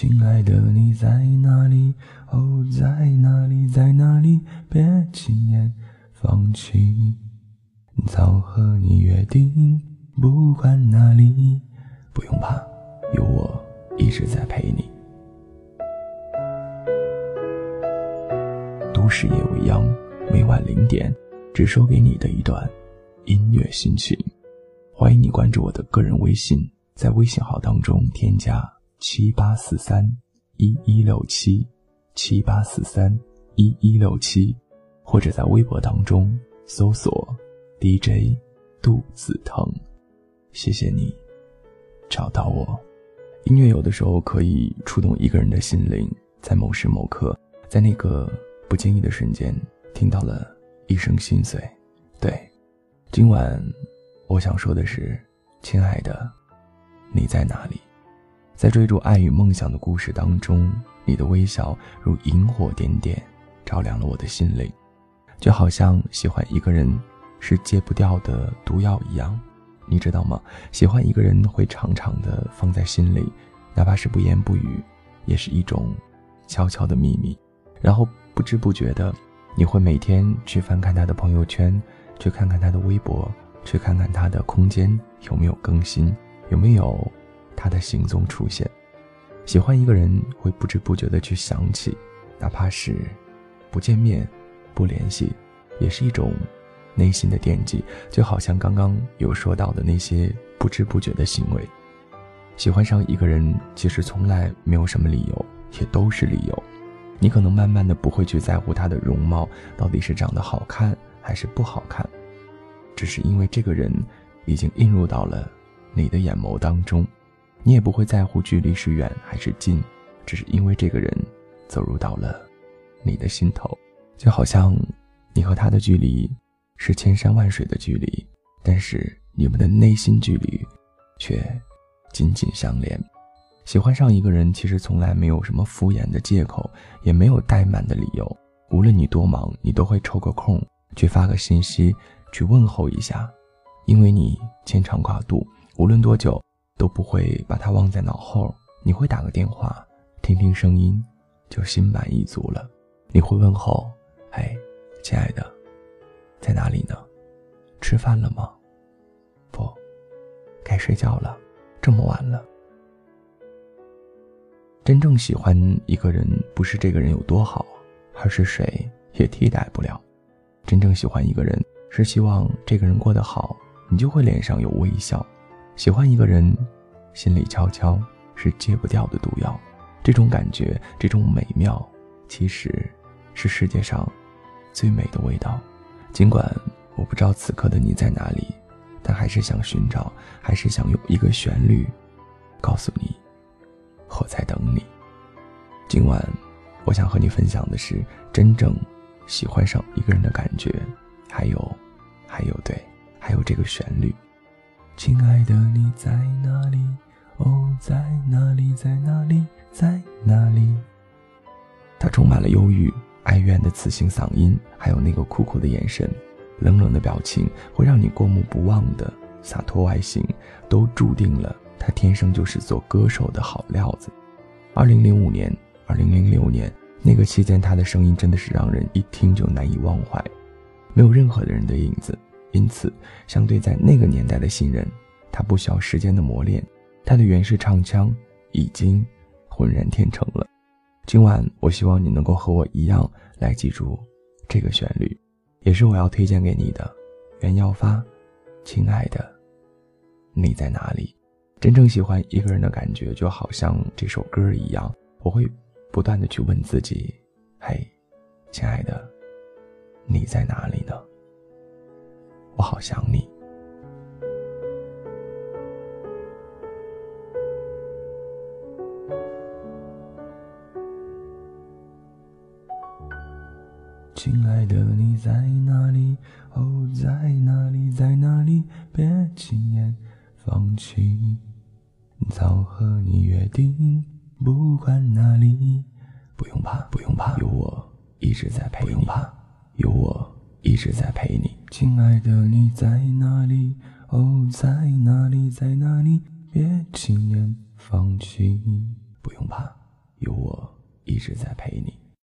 亲爱的，你在哪里？哦，在哪里，在哪里？别轻言放弃。早和你约定，不管哪里，不用怕，有我一直在陪你。都市夜未央，每晚零点，只说给你的一段音乐心情。欢迎你关注我的个人微信，在微信号当中添加。七八四三一一六七，七八四三一一六七，或者在微博当中搜索 DJ 杜子腾，谢谢你找到我。音乐有的时候可以触动一个人的心灵，在某时某刻，在那个不经意的瞬间，听到了一声心碎。对，今晚我想说的是，亲爱的，你在哪里？在追逐爱与梦想的故事当中，你的微笑如萤火点点，照亮了我的心灵，就好像喜欢一个人是戒不掉的毒药一样，你知道吗？喜欢一个人会常常的放在心里，哪怕是不言不语，也是一种悄悄的秘密。然后不知不觉的，你会每天去翻看他的朋友圈，去看看他的微博，去看看他的空间有没有更新，有没有。他的行踪出现，喜欢一个人会不知不觉的去想起，哪怕是不见面、不联系，也是一种内心的惦记。就好像刚刚有说到的那些不知不觉的行为，喜欢上一个人其实从来没有什么理由，也都是理由。你可能慢慢的不会去在乎他的容貌到底是长得好看还是不好看，只是因为这个人已经映入到了你的眼眸当中。你也不会在乎距离是远还是近，只是因为这个人走入到了你的心头，就好像你和他的距离是千山万水的距离，但是你们的内心距离却紧紧相连。喜欢上一个人，其实从来没有什么敷衍的借口，也没有怠慢的理由。无论你多忙，你都会抽个空去发个信息，去问候一下，因为你牵肠挂肚，无论多久。都不会把他忘在脑后，你会打个电话，听听声音，就心满意足了。你会问候：“哎，亲爱的，在哪里呢？吃饭了吗？不，该睡觉了，这么晚了。”真正喜欢一个人，不是这个人有多好，而是谁也替代不了。真正喜欢一个人，是希望这个人过得好，你就会脸上有微笑。喜欢一个人，心里悄悄是戒不掉的毒药。这种感觉，这种美妙，其实是世界上最美的味道。尽管我不知道此刻的你在哪里，但还是想寻找，还是想用一个旋律告诉你，我在等你。今晚，我想和你分享的是真正喜欢上一个人的感觉，还有，还有对，还有这个旋律。亲爱的，你在哪里？哦，在哪里，在哪里，在哪里？他充满了忧郁、哀怨的磁性嗓音，还有那个酷酷的眼神、冷冷的表情，会让你过目不忘的洒脱外形，都注定了他天生就是做歌手的好料子。二零零五年、二零零六年那个期间，他的声音真的是让人一听就难以忘怀，没有任何的人的影子。因此，相对在那个年代的新人，他不需要时间的磨练，他的原式唱腔已经浑然天成了。今晚，我希望你能够和我一样来记住这个旋律，也是我要推荐给你的。袁耀发，亲爱的，你在哪里？真正喜欢一个人的感觉，就好像这首歌一样，我会不断的去问自己：嘿，亲爱的，你在哪里呢？我好想你，亲爱的，你在哪里？哦，在哪里，在哪里？别轻言放弃。早和你约定，不管哪里，不用怕，不用怕，有我一直在陪你。不用怕，有我。一直在陪你，亲爱的你在哪里？哦在哪里在哪里？别轻言放弃。不用怕有我一直在陪你。